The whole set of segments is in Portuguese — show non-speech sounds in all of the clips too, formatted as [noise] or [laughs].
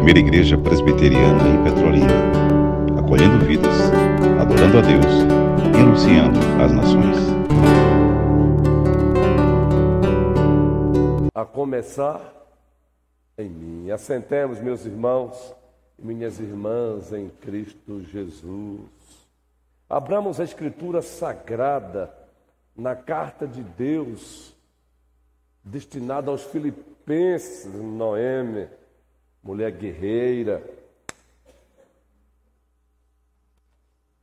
primeira igreja presbiteriana em Petrolina, acolhendo vidas, adorando a Deus e anunciando às nações. A começar em mim. Assentemos, meus irmãos e minhas irmãs em Cristo Jesus. Abramos a Escritura Sagrada na carta de Deus destinada aos filipenses, Noemi, mulher guerreira.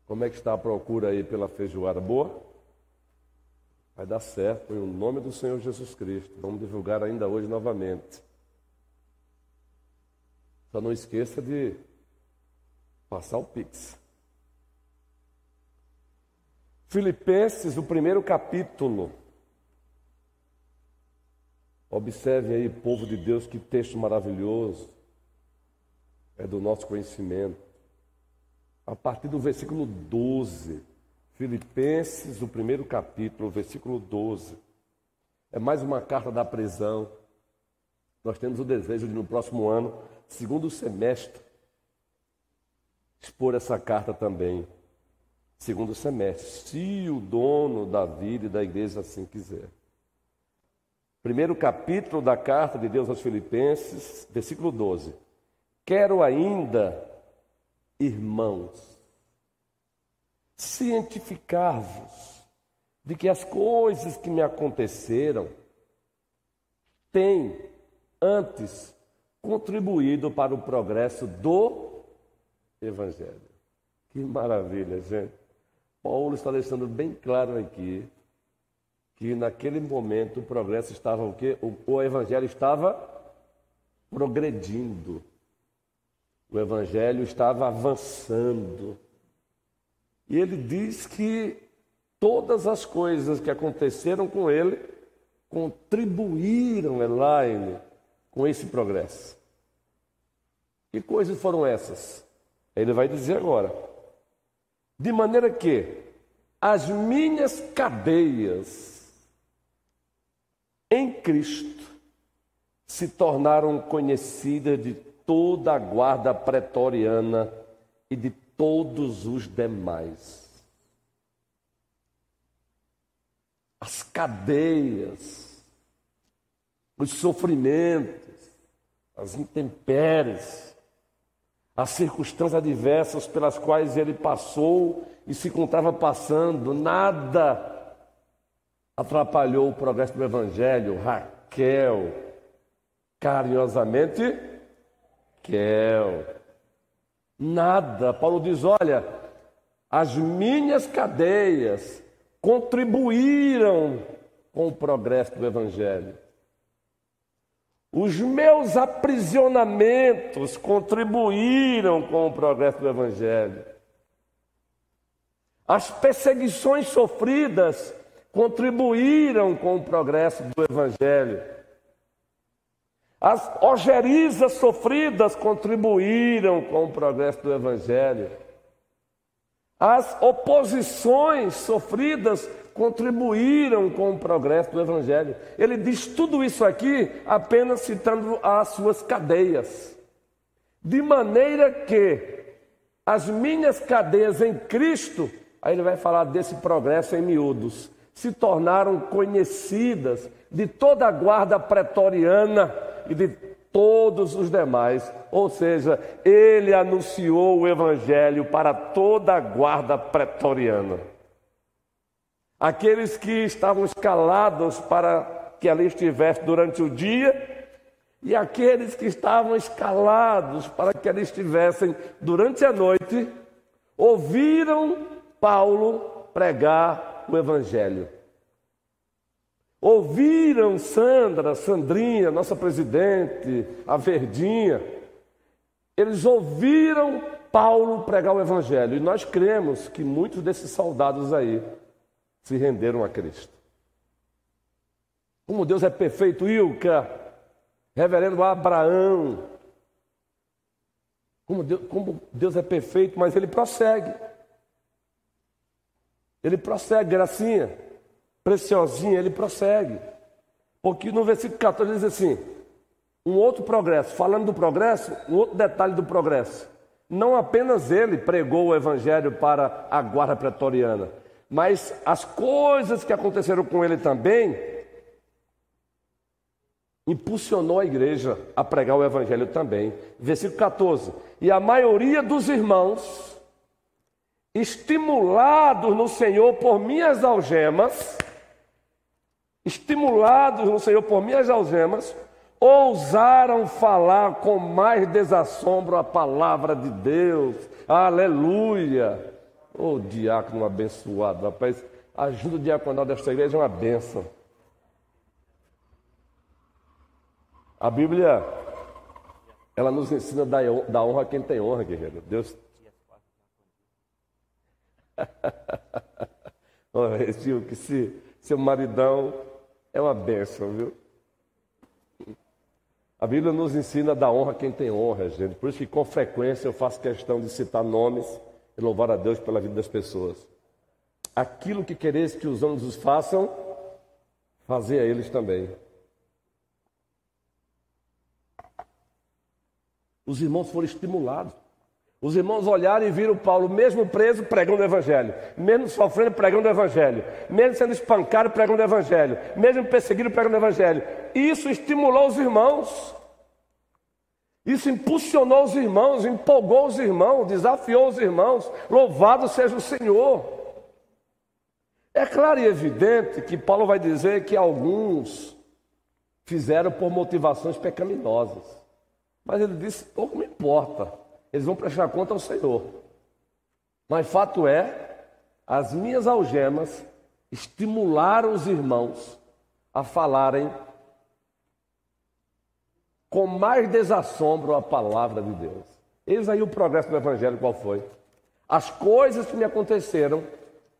Como é que está a procura aí pela feijoada boa? Vai dar certo, em nome do Senhor Jesus Cristo. Vamos divulgar ainda hoje novamente. Só não esqueça de passar o Pix. Filipenses, o primeiro capítulo. Observe aí, povo de Deus, que texto maravilhoso. É do nosso conhecimento. A partir do versículo 12. Filipenses, o primeiro capítulo, versículo 12. É mais uma carta da prisão. Nós temos o desejo de, no próximo ano, segundo semestre, expor essa carta também segundo semestre, se o dono da vida e da igreja assim quiser. Primeiro capítulo da carta de Deus aos Filipenses, versículo 12. Quero ainda, irmãos, cientificar-vos de que as coisas que me aconteceram têm antes contribuído para o progresso do Evangelho. Que maravilha, gente. Paulo está deixando bem claro aqui que naquele momento o progresso estava o quê? O, o evangelho estava progredindo. O evangelho estava avançando. E ele diz que todas as coisas que aconteceram com ele contribuíram, Elaine, com esse progresso. Que coisas foram essas? Ele vai dizer agora. De maneira que as minhas cadeias em Cristo se tornaram conhecidas de toda a guarda pretoriana e de todos os demais. As cadeias, os sofrimentos, as intempéries, as circunstâncias adversas pelas quais ele passou e se encontrava passando, nada atrapalhou o progresso do Evangelho. Raquel, carinhosamente, Raquel. Nada. Paulo diz: olha, as minhas cadeias contribuíram com o progresso do Evangelho. Os meus aprisionamentos contribuíram com o progresso do Evangelho. As perseguições sofridas contribuíram com o progresso do Evangelho. As ogerizas sofridas contribuíram com o progresso do Evangelho. As oposições sofridas contribuíram com o progresso do Evangelho. Ele diz tudo isso aqui apenas citando as suas cadeias. De maneira que as minhas cadeias em Cristo, aí ele vai falar desse progresso em miúdos, se tornaram conhecidas de toda a guarda pretoriana e de todos os demais. Ou seja, ele anunciou o Evangelho para toda a guarda pretoriana. Aqueles que estavam escalados para que ali estivesse durante o dia, e aqueles que estavam escalados para que ali estivessem durante a noite, ouviram Paulo pregar o Evangelho. Ouviram Sandra, Sandrinha, nossa presidente, a Verdinha, eles ouviram Paulo pregar o Evangelho. E nós cremos que muitos desses soldados aí se renderam a Cristo. Como Deus é perfeito, Ilka, reverendo Abraão. Como Deus, como Deus é perfeito, mas ele prossegue. Ele prossegue, gracinha, preciosinha, ele prossegue. Porque no versículo 14 diz assim: um outro progresso. Falando do progresso, um outro detalhe do progresso. Não apenas ele pregou o evangelho para a guarda pretoriana, mas as coisas que aconteceram com ele também impulsionou a igreja a pregar o evangelho também. Versículo 14. E a maioria dos irmãos, estimulados no Senhor por minhas algemas, estimulados no Senhor por minhas algemas, ousaram falar com mais desassombro a palavra de Deus. Aleluia! Ô oh, diácono abençoado, rapaz, ajuda diaconal desta igreja é uma benção. A Bíblia, ela nos ensina da honra a quem tem honra, guerreiro. Deus. [laughs] Gil, que se, seu maridão é uma bênção, viu? A Bíblia nos ensina da honra a quem tem honra, gente. Por isso que com frequência eu faço questão de citar nomes e louvar a Deus pela vida das pessoas. Aquilo que quereis que os homens os façam, fazer a eles também. Os irmãos foram estimulados. Os irmãos olharam e viram Paulo, mesmo preso, pregando o Evangelho, mesmo sofrendo, pregando o Evangelho, mesmo sendo espancado, pregando o Evangelho, mesmo perseguido, pregando o Evangelho. Isso estimulou os irmãos, isso impulsionou os irmãos, empolgou os irmãos, desafiou os irmãos. Louvado seja o Senhor. É claro e evidente que Paulo vai dizer que alguns fizeram por motivações pecaminosas. Mas ele disse: pouco me importa, eles vão prestar conta ao Senhor. Mas fato é, as minhas algemas estimularam os irmãos a falarem com mais desassombro a palavra de Deus. Eis aí o progresso do Evangelho qual foi. As coisas que me aconteceram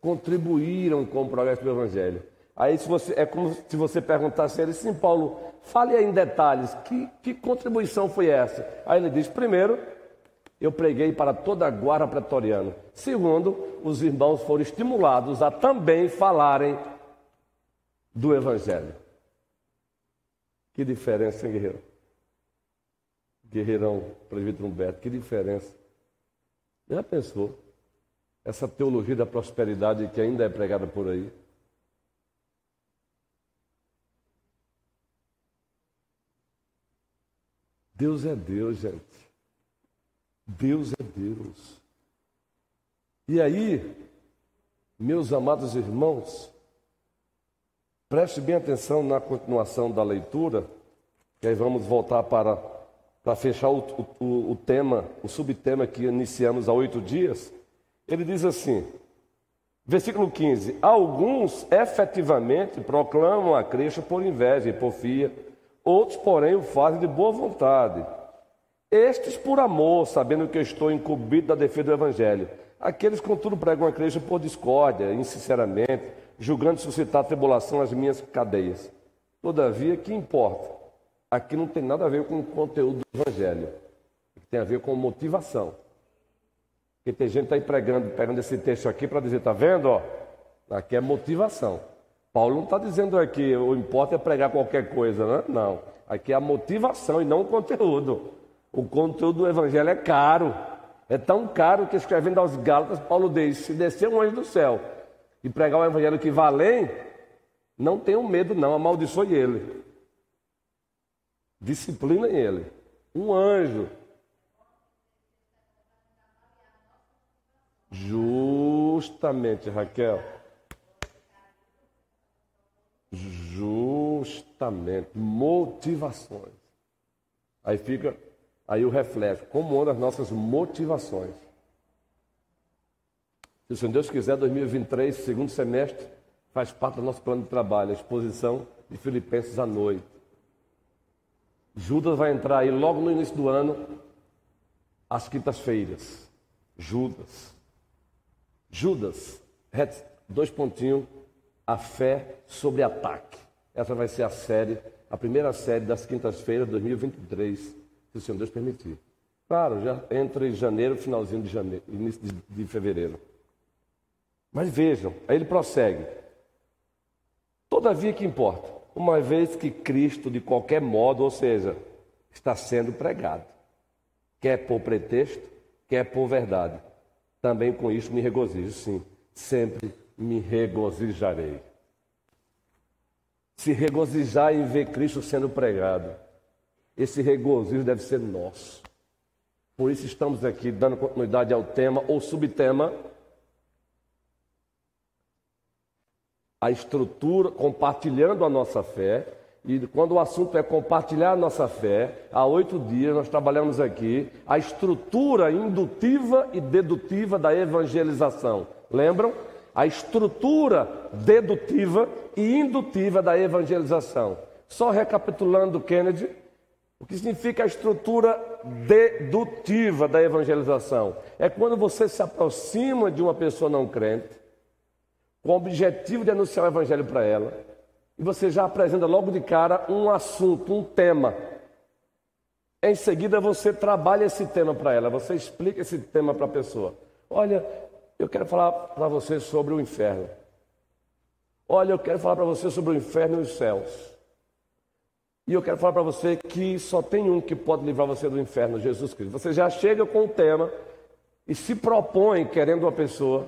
contribuíram com o progresso do Evangelho. Aí se você, é como se você perguntasse a ele, sim, Paulo, fale aí em detalhes, que, que contribuição foi essa? Aí ele diz, primeiro, eu preguei para toda a guarda pretoriana. Segundo, os irmãos foram estimulados a também falarem do Evangelho. Que diferença, hein, guerreiro? Guerreirão, presbítero Humberto, que diferença. Já pensou? Essa teologia da prosperidade que ainda é pregada por aí. Deus é Deus, gente. Deus é Deus. E aí, meus amados irmãos, preste bem atenção na continuação da leitura, que aí vamos voltar para, para fechar o, o, o tema, o subtema que iniciamos há oito dias. Ele diz assim, versículo 15: Alguns efetivamente proclamam a Cristo por inveja e porfia Outros, porém, o fazem de boa vontade. Estes por amor, sabendo que eu estou incumbido da defesa do Evangelho. Aqueles, contudo, pregam a igreja por discórdia, insinceramente, julgando suscitar tribulação às minhas cadeias. Todavia, que importa? Aqui não tem nada a ver com o conteúdo do Evangelho. Tem a ver com motivação. Porque tem gente aí pregando, pegando esse texto aqui para dizer, tá vendo? Ó, aqui é motivação. Paulo não está dizendo aqui, o importa é pregar qualquer coisa, né? não. Aqui é a motivação e não o conteúdo. O conteúdo do evangelho é caro. É tão caro que escrevendo aos Gálatas, Paulo diz: se descer um anjo do céu e pregar o evangelho que vai além, não tenham medo, não, amaldiçoe ele. Disciplina ele. Um anjo. Justamente, Raquel. Justamente, motivações. Aí fica aí o reflexo, como andam as nossas motivações. Se o Senhor Deus quiser, 2023, segundo semestre, faz parte do nosso plano de trabalho, a exposição de Filipenses à noite. Judas vai entrar aí logo no início do ano, às quintas-feiras. Judas. Judas, dois pontinhos, a fé sobre ataque. Essa vai ser a série, a primeira série das quintas-feiras de 2023, se o Senhor Deus permitir. Claro, já entre janeiro, finalzinho de janeiro, início de, de fevereiro. Mas vejam, aí ele prossegue. Todavia que importa, uma vez que Cristo, de qualquer modo, ou seja, está sendo pregado. Quer por pretexto, quer por verdade. Também com isso me regozijo, sim. Sempre me regozijarei. Se regozijar em ver Cristo sendo pregado. Esse regozijo deve ser nosso. Por isso estamos aqui dando continuidade ao tema ou subtema a estrutura, compartilhando a nossa fé. E quando o assunto é compartilhar a nossa fé, há oito dias nós trabalhamos aqui a estrutura indutiva e dedutiva da evangelização. Lembram? A estrutura dedutiva e indutiva da evangelização. Só recapitulando, Kennedy, o que significa a estrutura dedutiva da evangelização? É quando você se aproxima de uma pessoa não crente, com o objetivo de anunciar o evangelho para ela, e você já apresenta logo de cara um assunto, um tema. Em seguida você trabalha esse tema para ela, você explica esse tema para a pessoa. Olha, eu quero falar para você sobre o inferno. Olha, eu quero falar para você sobre o inferno e os céus. E eu quero falar para você que só tem um que pode livrar você do inferno, Jesus Cristo. Você já chega com o tema e se propõe, querendo uma pessoa,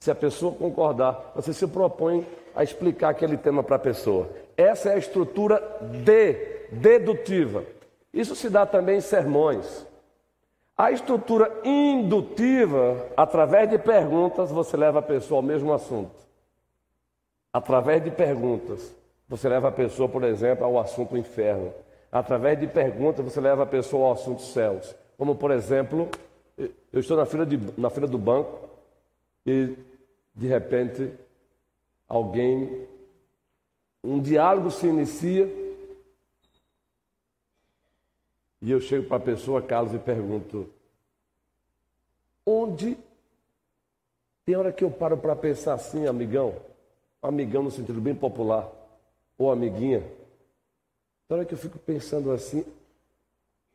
se a pessoa concordar, você se propõe a explicar aquele tema para a pessoa. Essa é a estrutura de, dedutiva. Isso se dá também em sermões. A estrutura indutiva, através de perguntas, você leva a pessoa ao mesmo assunto. Através de perguntas. Você leva a pessoa, por exemplo, ao assunto inferno. Através de perguntas, você leva a pessoa ao assunto céus. Como, por exemplo, eu estou na fila, de, na fila do banco e, de repente, alguém, um diálogo se inicia e eu chego para a pessoa, Carlos, e pergunto: onde tem hora que eu paro para pensar assim, amigão, amigão no sentido bem popular ou amiguinha, na hora que eu fico pensando assim,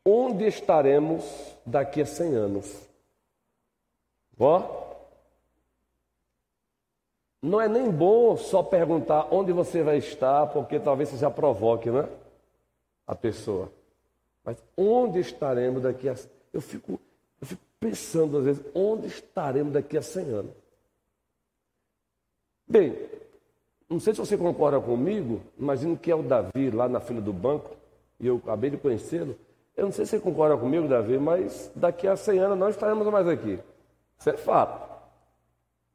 onde estaremos daqui a 100 anos? Ó, não é nem bom só perguntar onde você vai estar, porque talvez você já provoque, né? A pessoa. Mas onde estaremos daqui a. Eu fico, eu fico pensando às vezes, onde estaremos daqui a 100 anos? Bem, não sei se você concorda comigo, imagino que é o Davi lá na fila do banco, e eu acabei de conhecê-lo. Eu não sei se você concorda comigo, Davi, mas daqui a 100 anos não estaremos mais aqui. Isso é fato.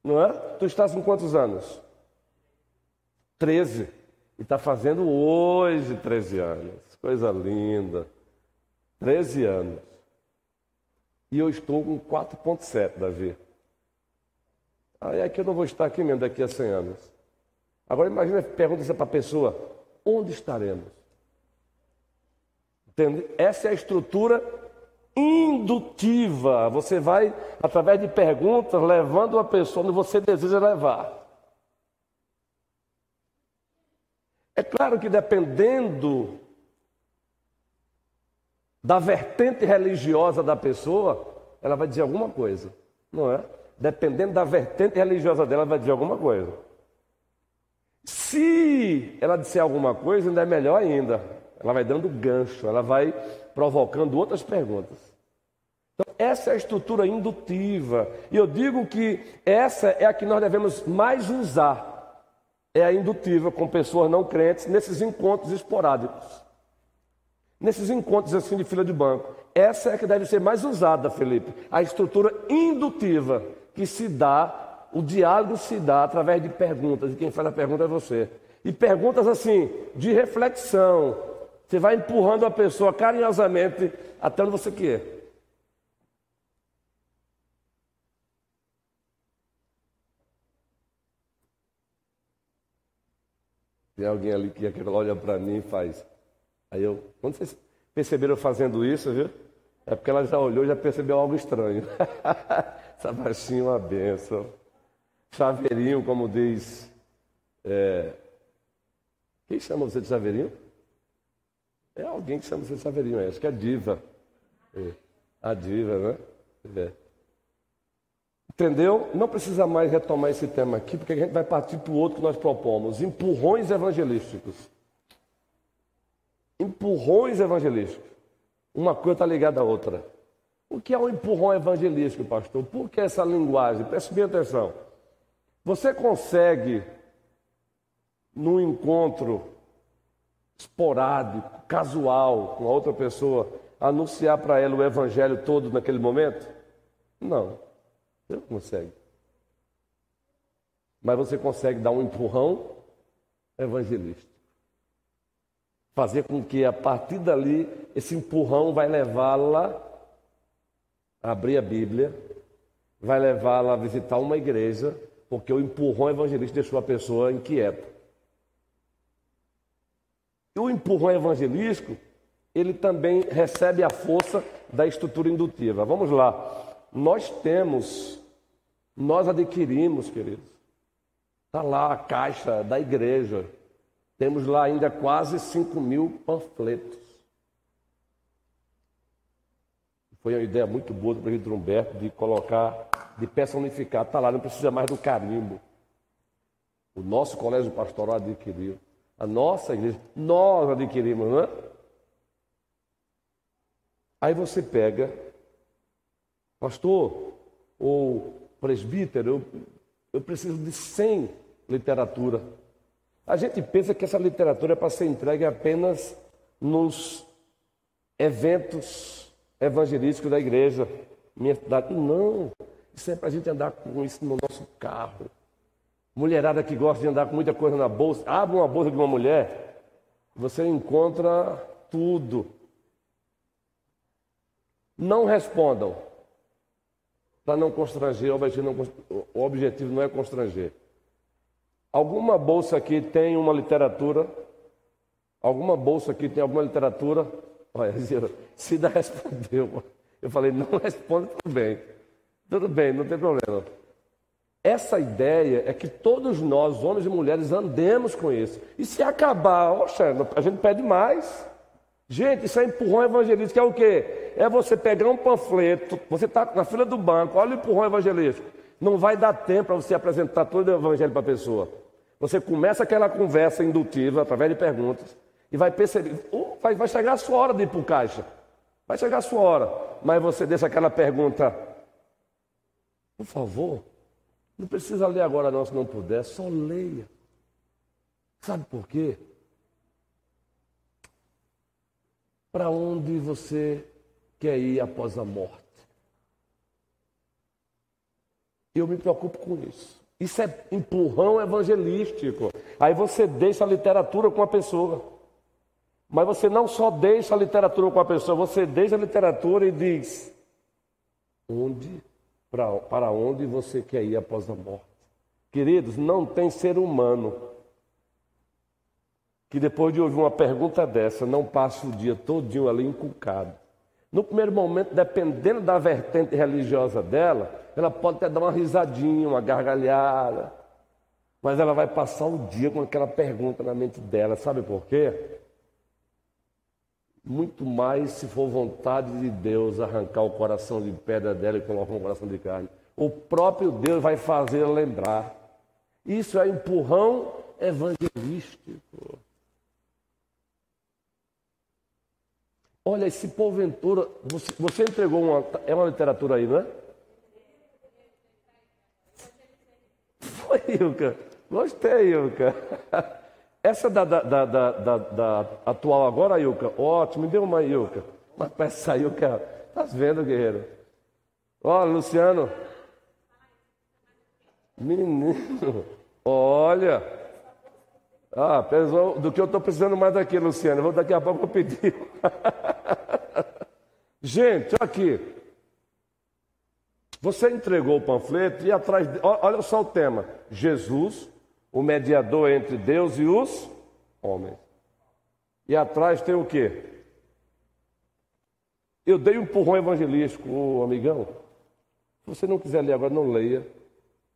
Não é? Tu estás com quantos anos? 13. E está fazendo hoje 13 anos. Coisa linda. 13 anos. E eu estou com 4,7, Davi. Aí é que eu não vou estar aqui mesmo daqui a 100 anos. Agora imagina, pergunta para a pessoa, onde estaremos? Entende? Essa é a estrutura indutiva. Você vai, através de perguntas, levando a pessoa onde você deseja levar. É claro que dependendo da vertente religiosa da pessoa, ela vai dizer alguma coisa, não é? Dependendo da vertente religiosa dela, ela vai dizer alguma coisa. Se ela disser alguma coisa, ainda é melhor ainda. Ela vai dando gancho, ela vai provocando outras perguntas. Então, essa é a estrutura indutiva. E eu digo que essa é a que nós devemos mais usar. É a indutiva com pessoas não crentes nesses encontros esporádicos. Nesses encontros assim de fila de banco. Essa é a que deve ser mais usada, Felipe. A estrutura indutiva que se dá o diálogo se dá através de perguntas, e quem faz a pergunta é você. E perguntas assim, de reflexão. Você vai empurrando a pessoa carinhosamente até onde você quer. Tem alguém ali que olha para mim e faz. Aí eu, quando vocês perceberam fazendo isso, viu? É porque ela já olhou e já percebeu algo estranho. [laughs] Essa baixinha é uma benção. Chaveirinho, como diz. É... Quem chama você de chaveirinho? É alguém que chama você de chaveirinho, acho que é diva. É. A diva, né? É. Entendeu? Não precisa mais retomar esse tema aqui, porque a gente vai partir para o outro que nós propomos: empurrões evangelísticos. Empurrões evangelísticos. Uma coisa está ligada à outra. O que é um empurrão evangelístico, pastor? Por que essa linguagem? Preste bem atenção. Você consegue, num encontro esporádico, casual com a outra pessoa, anunciar para ela o evangelho todo naquele momento? Não, você não consegue. Mas você consegue dar um empurrão evangelístico. Fazer com que a partir dali esse empurrão vai levá-la a abrir a Bíblia, vai levá-la a visitar uma igreja, porque o empurrão evangelístico deixou a pessoa inquieta. E o empurrão evangelístico, ele também recebe a força da estrutura indutiva. Vamos lá. Nós temos, nós adquirimos, queridos. Está lá a caixa da igreja. Temos lá ainda quase 5 mil panfletos. Foi uma ideia muito boa do presidente Humberto de colocar, de personificar. Está lá, não precisa mais do carimbo. O nosso colégio pastoral adquiriu. A nossa igreja, nós adquirimos, não é? Aí você pega, pastor ou presbítero, eu, eu preciso de 100 literatura. A gente pensa que essa literatura é para ser entregue apenas nos eventos evangelísticos da igreja, minha cidade. Não, isso é para a gente andar com isso no nosso carro. Mulherada que gosta de andar com muita coisa na bolsa, abre uma bolsa de uma mulher, você encontra tudo. Não respondam, para não constranger, o objetivo não é constranger. Alguma bolsa aqui tem uma literatura? Alguma bolsa aqui tem alguma literatura? Olha, [laughs] Cida respondeu. Eu falei, não responde, tudo bem. Tudo bem, não tem problema. Essa ideia é que todos nós, homens e mulheres, andemos com isso. E se acabar, oxa, a gente pede mais. Gente, isso é empurrão evangelístico, é o quê? É você pegar um panfleto, você está na fila do banco, olha o empurrão evangelístico. Não vai dar tempo para você apresentar todo o evangelho para a pessoa. Você começa aquela conversa indutiva, através de perguntas, e vai perceber, vai, vai chegar a sua hora de ir para o caixa. Vai chegar a sua hora. Mas você deixa aquela pergunta, por favor, não precisa ler agora não, se não puder, só leia. Sabe por quê? Para onde você quer ir após a morte? Eu me preocupo com isso. Isso é empurrão evangelístico. Aí você deixa a literatura com a pessoa. Mas você não só deixa a literatura com a pessoa, você deixa a literatura e diz: onde para, para onde você quer ir após a morte. Queridos, não tem ser humano que depois de ouvir uma pergunta dessa não passe o dia todinho ali inculcado. No primeiro momento, dependendo da vertente religiosa dela, ela pode até dar uma risadinha, uma gargalhada, mas ela vai passar o dia com aquela pergunta na mente dela. Sabe por quê? Muito mais se for vontade de Deus arrancar o coração de pedra dela e colocar um coração de carne. O próprio Deus vai fazer lembrar. Isso é empurrão evangelístico. Olha, se porventura. Você, você entregou uma. É uma literatura aí, não é? Foi, Ilka. Gostei, Ilka. [laughs] Essa da, da, da, da, da atual agora, Ilka, ótimo, me deu uma Ilka. Mas para essa Ilka, tá vendo, guerreiro? Ó, Luciano. Menino, olha. Ah, pesou do que eu estou precisando mais daqui, Luciano. Vou daqui a pouco pedir. [laughs] Gente, aqui. Você entregou o panfleto e atrás. Olha só o tema: Jesus o mediador entre Deus e os homens. E atrás tem o quê? Eu dei um empurrão evangelístico, ô amigão. Se você não quiser ler agora, não leia.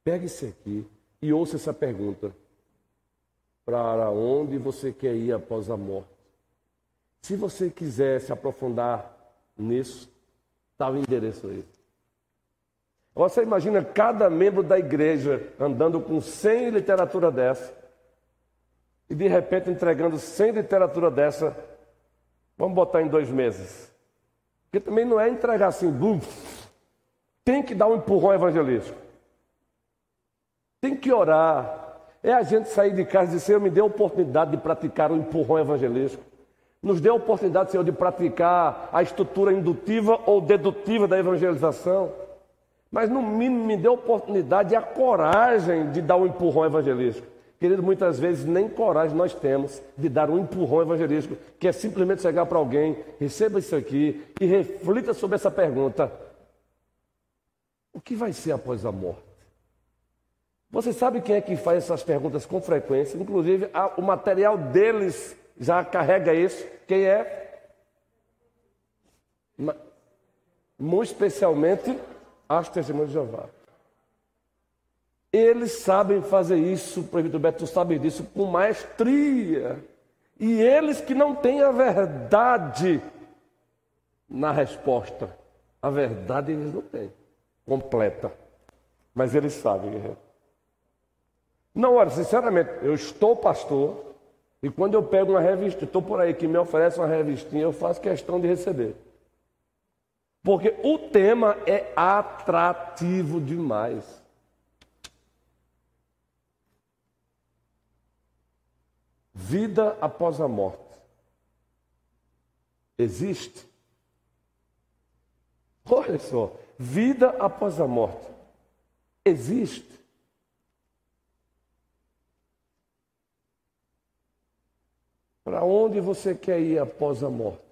Pegue isso aqui e ouça essa pergunta. Para onde você quer ir após a morte? Se você quiser se aprofundar nisso, está o endereço aí. Você imagina cada membro da igreja andando com 100 literatura dessa e de repente entregando 100 literatura dessa, vamos botar em dois meses. Porque também não é entregar assim, buf, tem que dar um empurrão evangelístico. Tem que orar. É a gente sair de casa e dizer, Senhor, me dê a oportunidade de praticar o empurrão evangelístico. Nos dê a oportunidade, Senhor, de praticar a estrutura indutiva ou dedutiva da evangelização. Mas, no mínimo, me dê a oportunidade e a coragem de dar um empurrão evangelístico. Querido, muitas vezes nem coragem nós temos de dar um empurrão evangelístico, que é simplesmente chegar para alguém, receba isso aqui e reflita sobre essa pergunta: O que vai ser após a morte? Você sabe quem é que faz essas perguntas com frequência? Inclusive, o material deles já carrega isso. Quem é? Muito especialmente as testemunhas de Jeová. Eles sabem fazer isso, Prefeito Beto, sabe disso, com maestria. E eles que não têm a verdade na resposta. A verdade eles não têm, completa. Mas eles sabem, guerreiro. Não, olha, sinceramente, eu estou pastor, e quando eu pego uma revista, estou por aí que me oferece uma revistinha, eu faço questão de receber. Porque o tema é atrativo demais. Vida após a morte. Existe? Olha só, vida após a morte. Existe. Para onde você quer ir após a morte?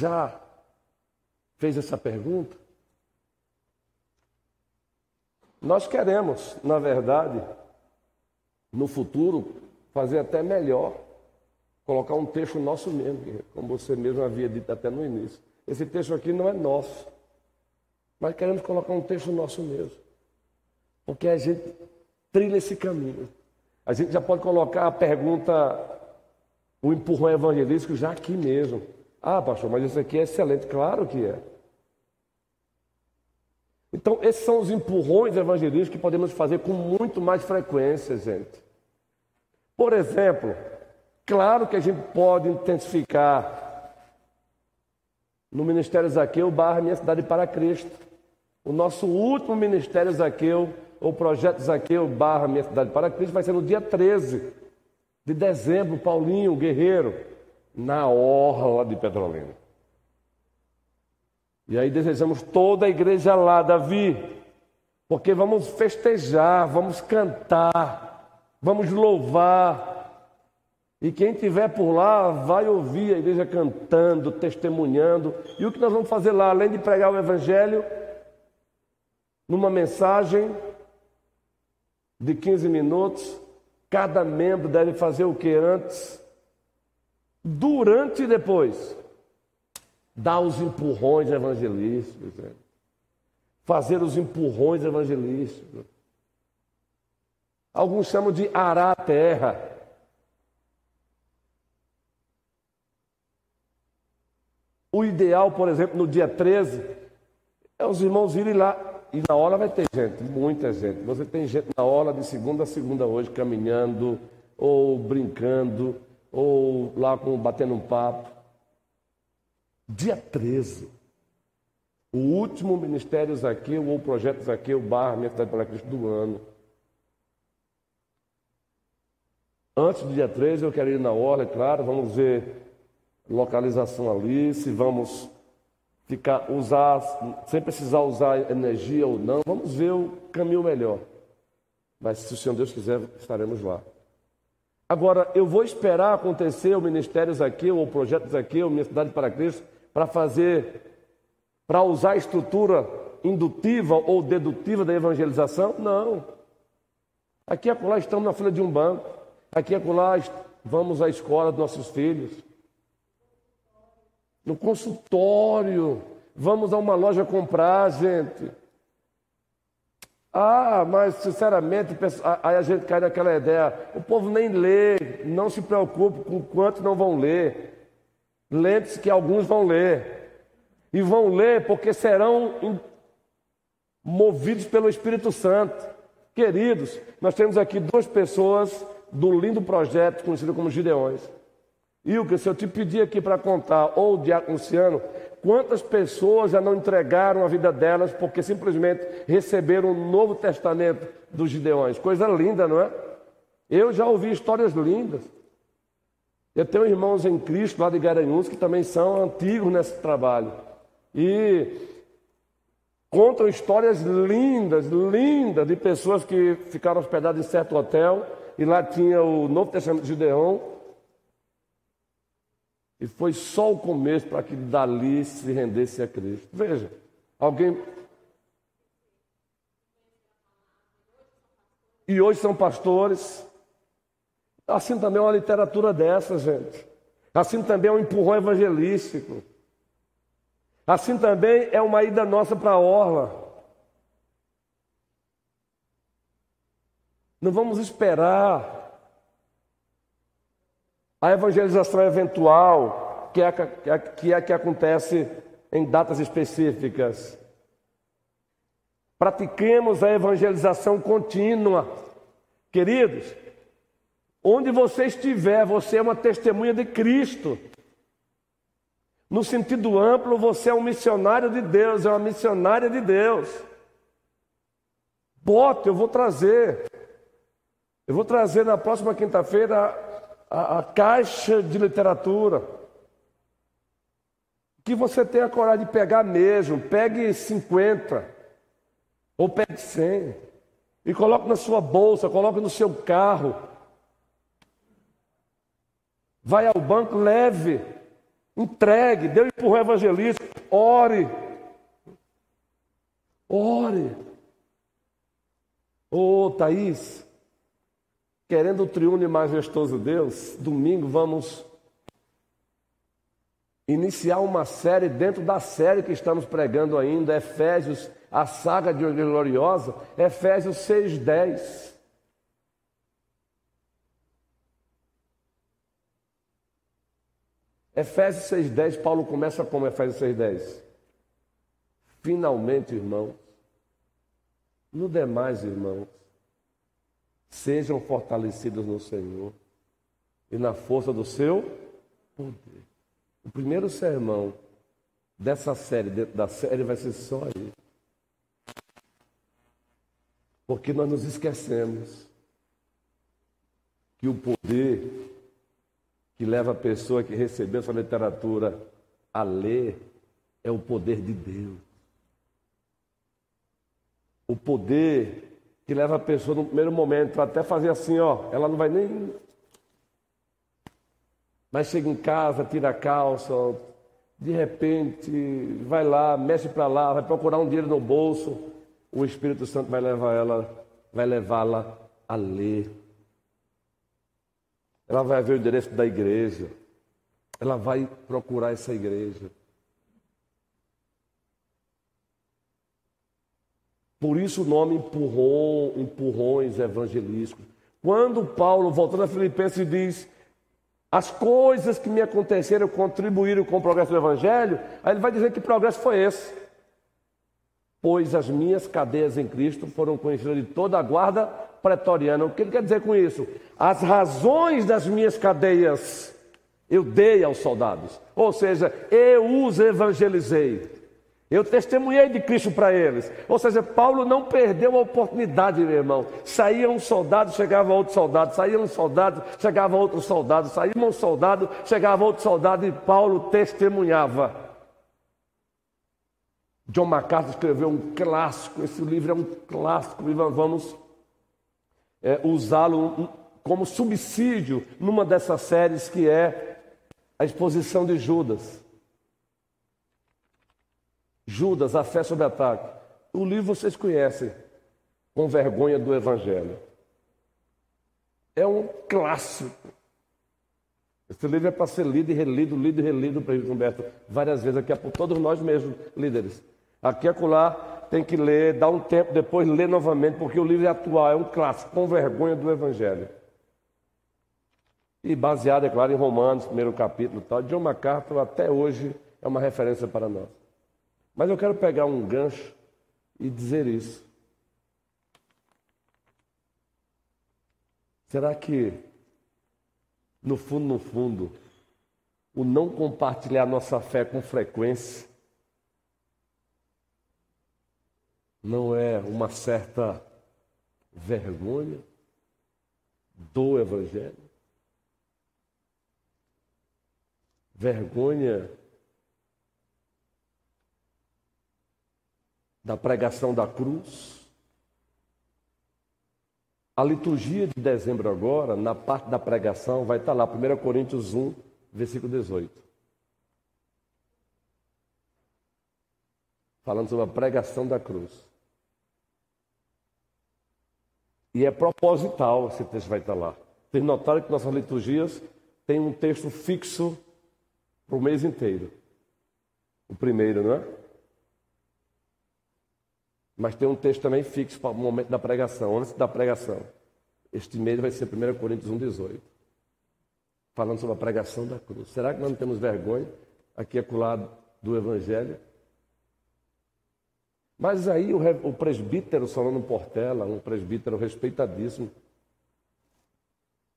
Já fez essa pergunta? Nós queremos, na verdade, no futuro, fazer até melhor, colocar um texto nosso mesmo, como você mesmo havia dito até no início. Esse texto aqui não é nosso, mas queremos colocar um texto nosso mesmo, porque a gente trilha esse caminho. A gente já pode colocar a pergunta, o empurrão evangelístico já aqui mesmo. Ah, pastor, mas isso aqui é excelente. Claro que é. Então, esses são os empurrões evangelísticos que podemos fazer com muito mais frequência, gente. Por exemplo, claro que a gente pode intensificar no Ministério Zaqueu barra Minha Cidade para Cristo. O nosso último Ministério Zaqueu o projeto Zaqueu barra Minha Cidade para Cristo vai ser no dia 13 de dezembro, Paulinho Guerreiro, na Orla de Petrolina. E aí desejamos toda a igreja lá, Davi, porque vamos festejar, vamos cantar, vamos louvar. E quem estiver por lá vai ouvir a igreja cantando, testemunhando. E o que nós vamos fazer lá, além de pregar o Evangelho, numa mensagem de 15 minutos. Cada membro deve fazer o que antes, durante e depois. Dar os empurrões evangelísticos. Né? Fazer os empurrões evangelísticos. Alguns chamam de arar a terra. O ideal, por exemplo, no dia 13, é os irmãos irem lá e na hora vai ter gente, muita gente. Você tem gente na hora de segunda a segunda hoje, caminhando, ou brincando, ou lá com, batendo um papo. Dia 13. O último Ministério Zaqueu, ou Projeto Zaqueu, barra Cidade para Cristo do ano. Antes do dia 13, eu quero ir na hora, é claro, vamos ver localização ali, se vamos ficar, usar, sem precisar usar energia ou não, vamos ver o caminho melhor. Mas se o Senhor Deus quiser, estaremos lá. Agora, eu vou esperar acontecer o Ministério Zaqueu, ou o Projeto Zaqueu, Minha Cidade para Cristo, para fazer, para usar a estrutura indutiva ou dedutiva da evangelização? Não. Aqui e acolá estamos na fila de um banco. Aqui e acolá vamos à escola dos nossos filhos no consultório, vamos a uma loja comprar, gente. Ah, mas sinceramente, aí a gente cai naquela ideia, o povo nem lê, não se preocupe com quantos não vão ler. Lembre-se que alguns vão ler. E vão ler porque serão movidos pelo Espírito Santo. Queridos, nós temos aqui duas pessoas do lindo projeto conhecido como Gideões. Ilka, se eu te pedir aqui para contar, ou o Diácono Luciano, quantas pessoas já não entregaram a vida delas porque simplesmente receberam o Novo Testamento dos Gideões? Coisa linda, não é? Eu já ouvi histórias lindas. Eu tenho irmãos em Cristo lá de Garanhuns que também são antigos nesse trabalho. E contam histórias lindas, lindas, de pessoas que ficaram hospedadas em certo hotel e lá tinha o Novo Testamento de Gideão. E foi só o começo para que dali se rendesse a Cristo. Veja, alguém. E hoje são pastores. Assim também é uma literatura dessa, gente. Assim também é um empurrão evangelístico. Assim também é uma ida nossa para a orla. Não vamos esperar a evangelização eventual, que é, é que, é que acontece em datas específicas. Pratiquemos a evangelização contínua. Queridos, onde você estiver, você é uma testemunha de Cristo. No sentido amplo, você é um missionário de Deus, é uma missionária de Deus. Bote, eu vou trazer. Eu vou trazer na próxima quinta-feira a, a, caixa de literatura. Que você tenha coragem de pegar mesmo. Pegue 50 ou pegue 100 e coloque na sua bolsa, coloque no seu carro. Vai ao banco, leve, entregue, dê um empurrão evangelista, ore. Ore. Ô oh, Thaís, Querendo o triunfo majestoso Deus, domingo vamos iniciar uma série dentro da série que estamos pregando ainda, Efésios, a saga de Igreja Gloriosa, Efésios 6,10. Efésios 6,10, Paulo começa como Efésios 6,10. Finalmente, irmãos, no demais, irmãos, Sejam fortalecidos no Senhor e na força do seu poder. O primeiro sermão dessa série, da série, vai ser só aí. Porque nós nos esquecemos que o poder que leva a pessoa que recebeu essa literatura a ler é o poder de Deus. O poder que leva a pessoa no primeiro momento até fazer assim, ó, ela não vai nem. Mas chega em casa, tira a calça, de repente vai lá, mexe para lá, vai procurar um dinheiro no bolso, o Espírito Santo vai levar ela, vai levá-la a ler. Ela vai ver o endereço da igreja. Ela vai procurar essa igreja. Por isso o nome empurrou, empurrões evangelísticos. Quando Paulo, voltando a Filipenses, diz: As coisas que me aconteceram contribuíram com o progresso do Evangelho, aí ele vai dizer que progresso foi esse. Pois as minhas cadeias em Cristo foram conhecidas de toda a guarda pretoriana. O que ele quer dizer com isso? As razões das minhas cadeias eu dei aos soldados. Ou seja, eu os evangelizei. Eu testemunhei de Cristo para eles. Ou seja, Paulo não perdeu a oportunidade, meu irmão. Saía um soldado, chegava outro soldado. Saía um soldado, chegava outro soldado. Saía um soldado, chegava outro soldado. E Paulo testemunhava. John MacArthur escreveu um clássico. Esse livro é um clássico. E vamos é, usá-lo como subsídio numa dessas séries que é a exposição de Judas. Judas, a fé sob ataque. O livro vocês conhecem, Com Vergonha do Evangelho. É um clássico. Esse livro é para ser lido e relido, lido e relido, para Humberto, várias vezes, aqui é por todos nós mesmos, líderes. Aqui e acolá tem que ler, dar um tempo, depois ler novamente, porque o livro é atual, é um clássico, Com Vergonha do Evangelho. E baseado, é claro, em Romanos, primeiro capítulo tal. John MacArthur, até hoje, é uma referência para nós. Mas eu quero pegar um gancho e dizer isso. Será que, no fundo, no fundo, o não compartilhar nossa fé com frequência, não é uma certa vergonha do Evangelho? Vergonha da pregação da cruz? A liturgia de dezembro agora, na parte da pregação, vai estar lá, 1 Coríntios 1, versículo 18. Falando sobre a pregação da cruz. E é proposital esse texto vai estar lá. Vocês notaram que nossas liturgias têm um texto fixo para o mês inteiro. O primeiro, não é? Mas tem um texto também fixo para o momento da pregação, antes da pregação. Este mês vai ser 1 Coríntios 1, 18 falando sobre a pregação da cruz. Será que nós não temos vergonha aqui acolado do Evangelho? Mas aí o, o presbítero Solano Portela, um presbítero respeitadíssimo,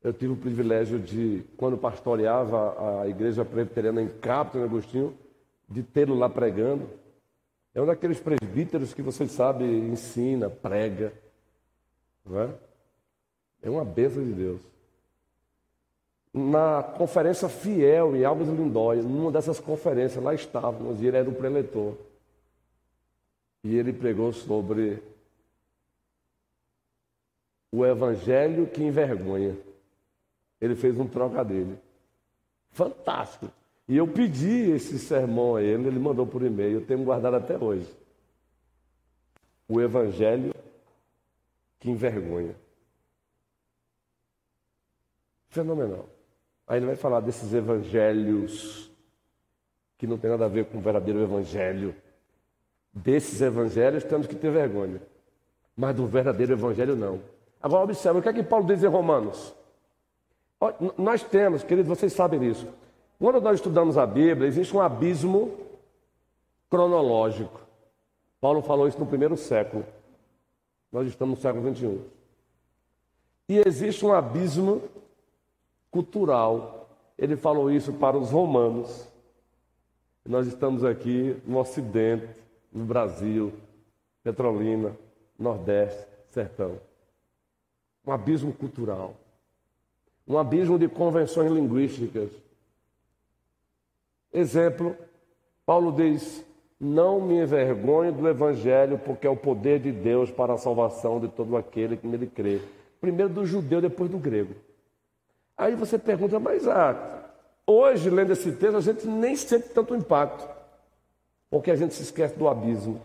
eu tive o privilégio de, quando pastoreava a igreja presbiteriana em Capitão Agostinho, de tê-lo lá pregando. É um daqueles presbíteros que vocês sabem, ensina, prega. Não é? é uma bênção de Deus na conferência fiel em Alves Lindóia, numa dessas conferências, lá estávamos, e ele era o preletor. E ele pregou sobre o evangelho que envergonha. Ele fez um trocadilho. Fantástico. E eu pedi esse sermão a ele, ele mandou por e-mail, eu tenho guardado até hoje. O evangelho que envergonha. Fenomenal. Aí ele vai falar desses evangelhos que não tem nada a ver com o verdadeiro evangelho. Desses evangelhos temos que ter vergonha, mas do verdadeiro evangelho não. Agora observe, o que é que Paulo diz em Romanos? Nós temos, queridos, vocês sabem disso. Quando nós estudamos a Bíblia, existe um abismo cronológico. Paulo falou isso no primeiro século. Nós estamos no século 21. E existe um abismo cultural. Ele falou isso para os romanos. Nós estamos aqui no Ocidente, no Brasil, Petrolina, Nordeste, Sertão. Um abismo cultural. Um abismo de convenções linguísticas. Exemplo, Paulo diz: Não me envergonhe do Evangelho, porque é o poder de Deus para a salvação de todo aquele que nele crê. Primeiro do judeu, depois do grego. Aí você pergunta, mas ah, hoje, lendo esse texto, a gente nem sente tanto impacto, porque a gente se esquece do abismo.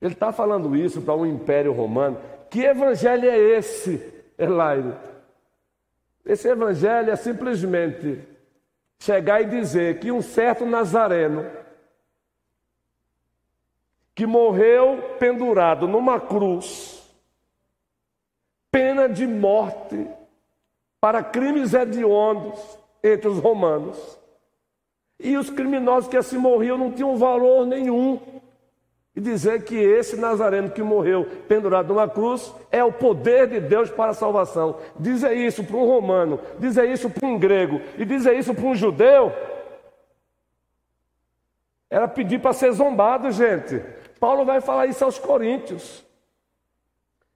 Ele está falando isso para um império romano. Que evangelho é esse, Elaine? Esse evangelho é simplesmente chegar e dizer que um certo nazareno, que morreu pendurado numa cruz, pena de morte, para crimes hediondos entre os romanos. E os criminosos que assim morriam não tinham valor nenhum. E dizer que esse nazareno que morreu pendurado numa cruz é o poder de Deus para a salvação. Dizer isso para um romano, dizer isso para um grego e dizer isso para um judeu, era pedir para ser zombado, gente. Paulo vai falar isso aos coríntios.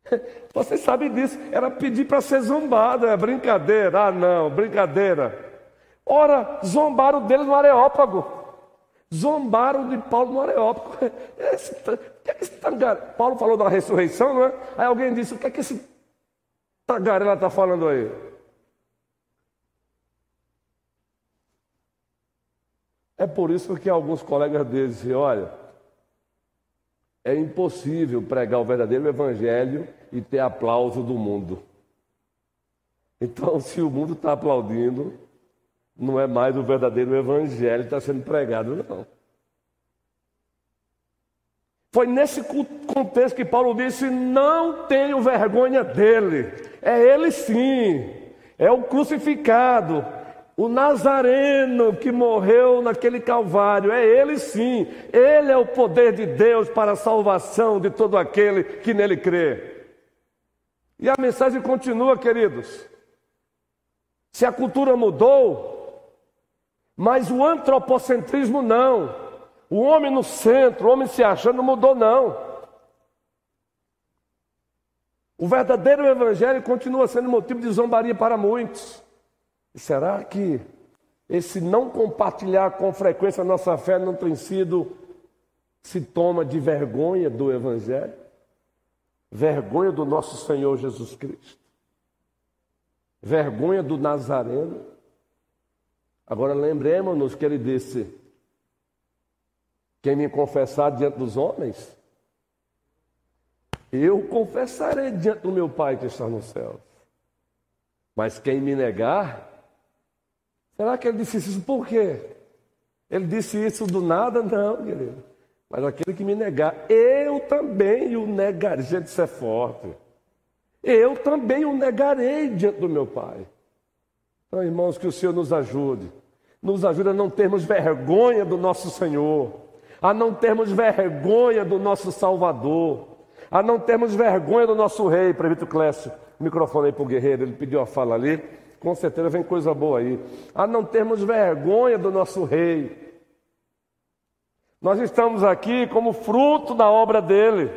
[laughs] Você sabe disso, era pedir para ser zombado, é brincadeira. Ah, não, brincadeira. Ora, zombaram dele no Areópago. Zombaram de Paulo no Areópago. [laughs] Esse, que é que esse Paulo falou da ressurreição, não é? Aí alguém disse: o que é que esse tagarela está falando aí? É por isso que alguns colegas dizem: olha, é impossível pregar o verdadeiro evangelho e ter aplauso do mundo. Então, se o mundo está aplaudindo, não é mais o verdadeiro evangelho que está sendo pregado, não. Foi nesse contexto que Paulo disse: não tenho vergonha dele, é ele sim, é o crucificado, o Nazareno que morreu naquele Calvário, é Ele sim, Ele é o poder de Deus para a salvação de todo aquele que nele crê. E a mensagem continua, queridos. Se a cultura mudou, Mas o antropocentrismo não. O homem no centro, o homem se achando, não mudou, não. O verdadeiro evangelho continua sendo motivo de zombaria para muitos. E será que esse não compartilhar com frequência a nossa fé não tem sido sintoma de vergonha do evangelho? Vergonha do nosso Senhor Jesus Cristo? Vergonha do Nazareno? Agora lembremos-nos que ele disse: Quem me confessar diante dos homens, eu confessarei diante do meu Pai que está no céu. Mas quem me negar, será que ele disse isso por quê? Ele disse isso do nada? Não, querido. Mas aquele que me negar, eu também o negarei. Gente, isso é forte. Eu também o negarei diante do meu Pai. Então, irmãos, que o Senhor nos ajude. Nos ajude a não termos vergonha do nosso Senhor, a não termos vergonha do nosso Salvador, a não termos vergonha do nosso Rei, Previto Clécio. Microfone aí para o guerreiro, ele pediu a fala ali. Com certeza vem coisa boa aí. A não termos vergonha do nosso Rei. Nós estamos aqui como fruto da obra dele.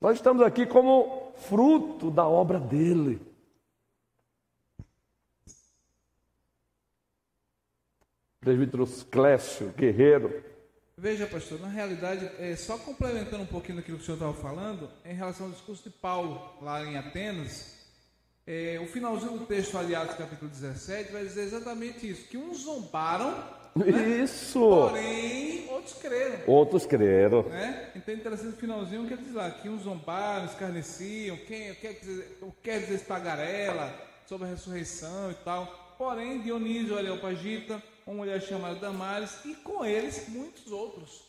Nós estamos aqui como fruto da obra dele. Presbítero Clécio, guerreiro. Veja, pastor, na realidade, é, só complementando um pouquinho daquilo que o senhor estava falando, em relação ao discurso de Paulo, lá em Atenas, é, o finalzinho do texto, aliás, capítulo 17, vai dizer exatamente isso: que uns zombaram. Né? Isso! Porém, outros creram. Outros creram. Né? Então é interessante o finalzinho que ele diz lá: que uns zombaram, escarneciam, quem quer dizer, quer dizer tagarela sobre a ressurreição e tal. Porém, Dionísio Areopagita uma mulher chamada Damares e com eles muitos outros.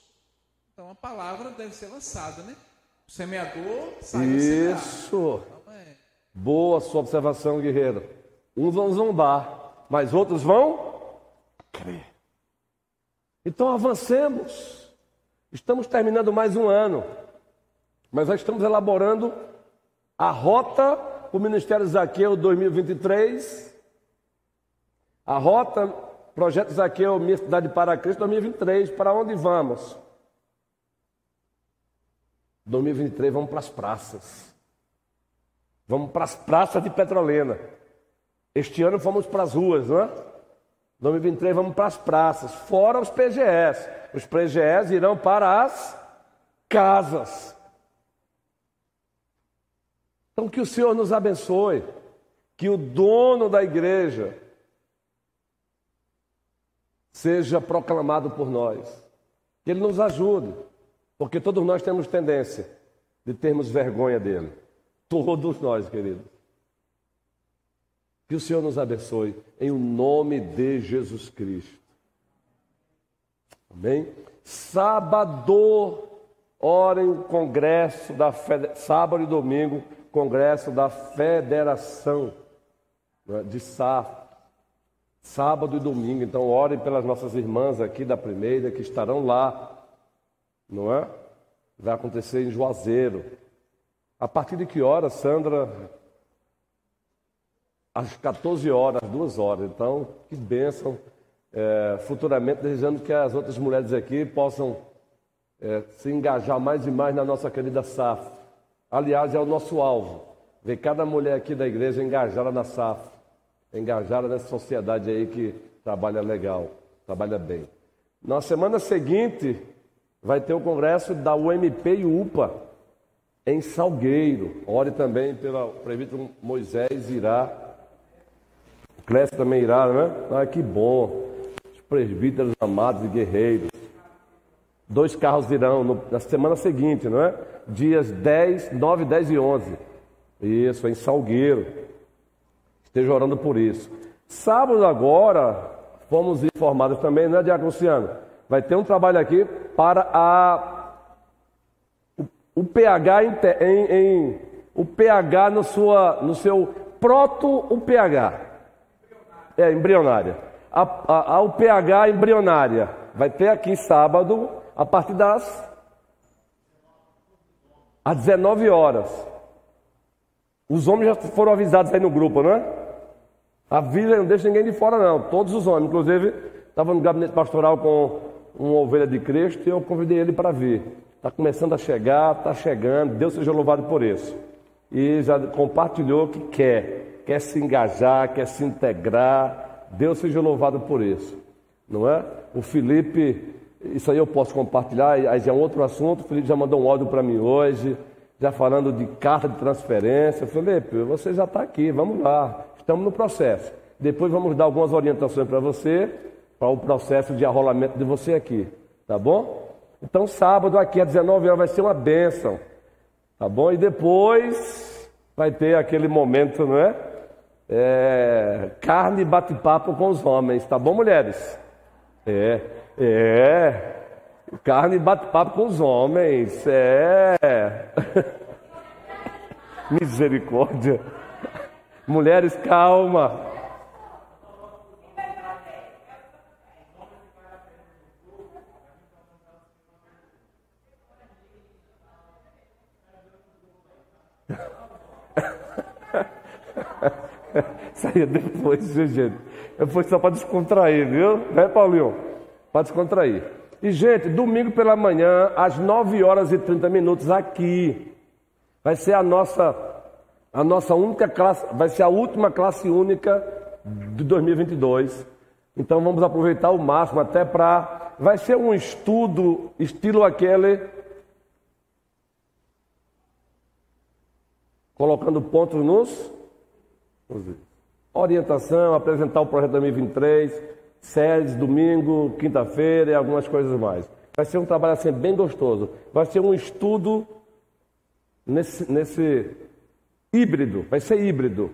Então a palavra deve ser lançada, né? O semeador Isso. Então, é. Boa sua observação, guerreiro. Uns vão zombar, mas outros vão crer. Então avancemos. Estamos terminando mais um ano, mas já estamos elaborando a rota para o Ministério Zaqueu 2023. A rota Projeto Zaqueu, Minha Cidade para Cristo 2023. Para onde vamos? 2023 vamos para as praças. Vamos para as praças de Petrolina. Este ano fomos para as ruas, não é? 2023 vamos para as praças, fora os PGS. Os PGS irão para as casas. Então que o Senhor nos abençoe, que o dono da igreja seja proclamado por nós. Que Ele nos ajude, porque todos nós temos tendência de termos vergonha dele. Todos nós, queridos. Que o Senhor nos abençoe, em o nome de Jesus Cristo. Amém? Sábado, orem o congresso da Fed... sábado e domingo, congresso da Federação né, de SAF sábado e domingo. Então, orem pelas nossas irmãs aqui da primeira que estarão lá, não é? Vai acontecer em Juazeiro. A partir de que hora, Sandra? Às 14 horas, às 2 horas. Então, que bênção. É, futuramente, desejando que as outras mulheres aqui possam é, se engajar mais e mais na nossa querida SAF. Aliás, é o nosso alvo. Ver cada mulher aqui da igreja engajada na SAF engajada nessa sociedade aí que trabalha legal, trabalha bem. Na semana seguinte, vai ter o congresso da UMP e UPA em Salgueiro. Ore também pelo prefeito Moisés irá. Clécio também irá, né? Ah, que bom. Os presbíteros amados e guerreiros. Dois carros irão no, na semana seguinte, não é? Dias 10, 9, 10 e 11. Isso, em Salgueiro. Esteja orando por isso. Sábado agora, fomos informados também, né, Diácono Luciano? Vai ter um trabalho aqui para a, o, pH em, em, em, o pH no, sua, no seu proto o pH. É, embrionária. A, a, a, o pH embrionária. Vai ter aqui sábado, a partir das às 19 horas. Os homens já foram avisados aí no grupo, não é? Avisa, não deixa ninguém de fora, não. Todos os homens. Inclusive, estava no gabinete pastoral com uma ovelha de Cristo e eu convidei ele para vir. Está começando a chegar, está chegando. Deus seja louvado por isso. E já compartilhou que quer, quer se engajar, quer se integrar. Deus seja louvado por isso. Não é? O Felipe, isso aí eu posso compartilhar, aí já é um outro assunto. O Felipe já mandou um áudio para mim hoje, já falando de carta de transferência. Felipe, você já está aqui, vamos lá. Estamos no processo. Depois vamos dar algumas orientações para você, para o processo de arrolamento de você aqui. Tá bom? Então, sábado aqui às 19 horas vai ser uma bênção. Tá bom? E depois vai ter aquele momento, não é? é carne e bate-papo com os homens. Tá bom, mulheres? É, é. Carne e bate-papo com os homens. É. [laughs] Misericórdia. Mulheres, calma. [laughs] Saia depois, viu, gente? Foi só para descontrair, viu? Né, Paulinho? Para descontrair. E, gente, domingo pela manhã, às 9 horas e 30 minutos, aqui, vai ser a nossa a nossa única classe, vai ser a última classe única de 2022. Então vamos aproveitar o máximo até para. Vai ser um estudo estilo aquele. Colocando pontos nos. Orientação, apresentar o projeto 2023, séries, domingo, quinta-feira e algumas coisas mais. Vai ser um trabalho assim bem gostoso. Vai ser um estudo nesse, nesse híbrido, vai ser híbrido,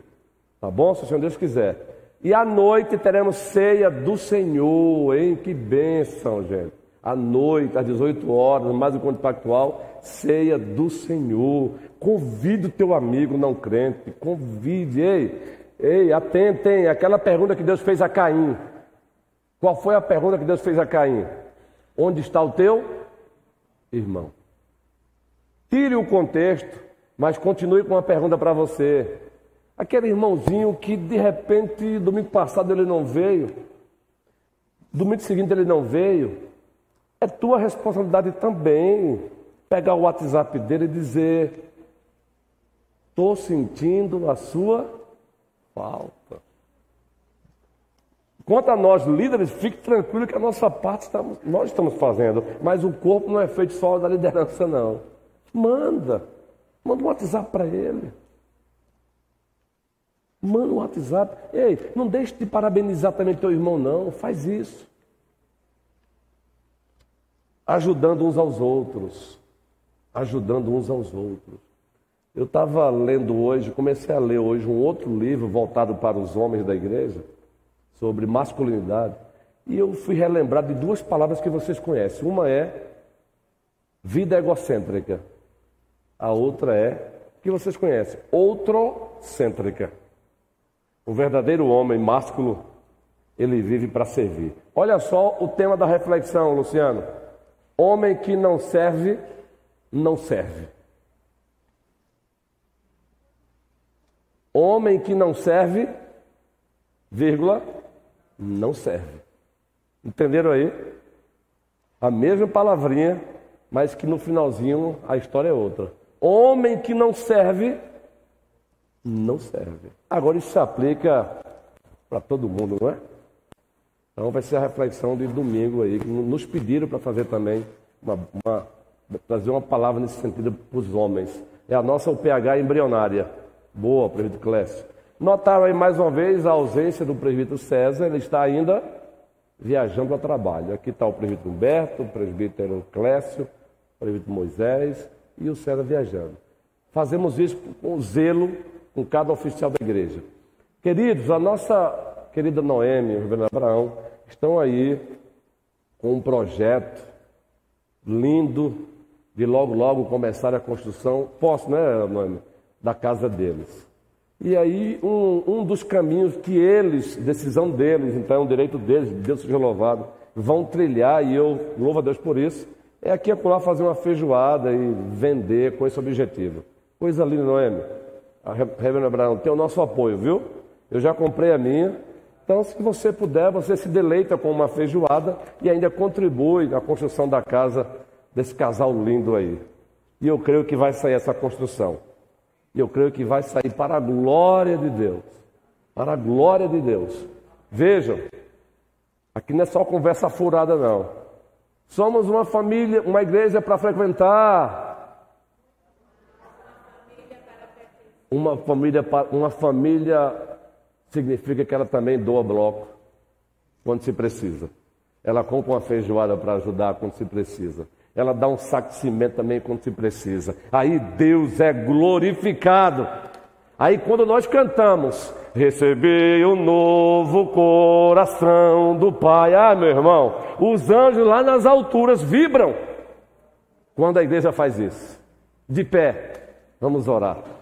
tá bom? Se o Senhor Deus quiser. E à noite teremos ceia do Senhor, hein? Que bênção, gente. À noite, às 18 horas, mais um encontro pactual, ceia do Senhor. Convide o teu amigo não crente, convide, ei, ei, atentem, aquela pergunta que Deus fez a Caim. Qual foi a pergunta que Deus fez a Caim? Onde está o teu irmão? Tire o contexto mas continue com uma pergunta para você. Aquele irmãozinho que de repente, domingo passado ele não veio, domingo seguinte ele não veio, é tua responsabilidade também pegar o WhatsApp dele e dizer: estou sentindo a sua falta. Quanto a nós líderes, fique tranquilo que a nossa parte estamos, nós estamos fazendo, mas o corpo não é feito só da liderança, não. Manda. Manda um WhatsApp para ele. Manda um WhatsApp. Ei, não deixe de parabenizar também teu irmão, não. Faz isso. Ajudando uns aos outros. Ajudando uns aos outros. Eu estava lendo hoje, comecei a ler hoje um outro livro voltado para os homens da igreja, sobre masculinidade. E eu fui relembrar de duas palavras que vocês conhecem. Uma é vida egocêntrica. A outra é, que vocês conhecem, outrocêntrica. O verdadeiro homem másculo, ele vive para servir. Olha só o tema da reflexão, Luciano. Homem que não serve, não serve. Homem que não serve, vírgula, não serve. Entenderam aí? A mesma palavrinha, mas que no finalzinho a história é outra. Homem que não serve, não serve. Agora isso se aplica para todo mundo, não é? Então vai ser a reflexão de domingo aí, que nos pediram para fazer também, uma, uma, trazer uma palavra nesse sentido para os homens. É a nossa UPH embrionária. Boa, presbítero Clécio. Notaram aí mais uma vez a ausência do presbítero César, ele está ainda viajando a trabalho. Aqui está o presbítero Humberto, o presbítero Clécio, o presbítero Moisés, e o César viajando. Fazemos isso com zelo com cada oficial da igreja. Queridos, a nossa querida Noemi e o Reverendo Abraão estão aí com um projeto lindo de logo, logo começar a construção, posso, né, Noemi? Da casa deles. E aí, um, um dos caminhos que eles, decisão deles, então é um direito deles, Deus seja louvado, vão trilhar, e eu louvo a Deus por isso, é aqui acolá fazer uma feijoada e vender com esse objetivo. Coisa linda, Noemi. A Reverendo Abraão tem o nosso apoio, viu? Eu já comprei a minha. Então, se você puder, você se deleita com uma feijoada e ainda contribui na construção da casa desse casal lindo aí. E eu creio que vai sair essa construção. E eu creio que vai sair para a glória de Deus. Para a glória de Deus. Vejam, aqui não é só conversa furada, não. Somos uma família, uma igreja para frequentar. Uma família, uma família significa que ela também doa bloco quando se precisa. Ela compra uma feijoada para ajudar quando se precisa. Ela dá um saco de cimento também quando se precisa. Aí Deus é glorificado. Aí quando nós cantamos, recebi o um novo coração do Pai. Ah, meu irmão, os anjos lá nas alturas vibram quando a igreja faz isso. De pé, vamos orar.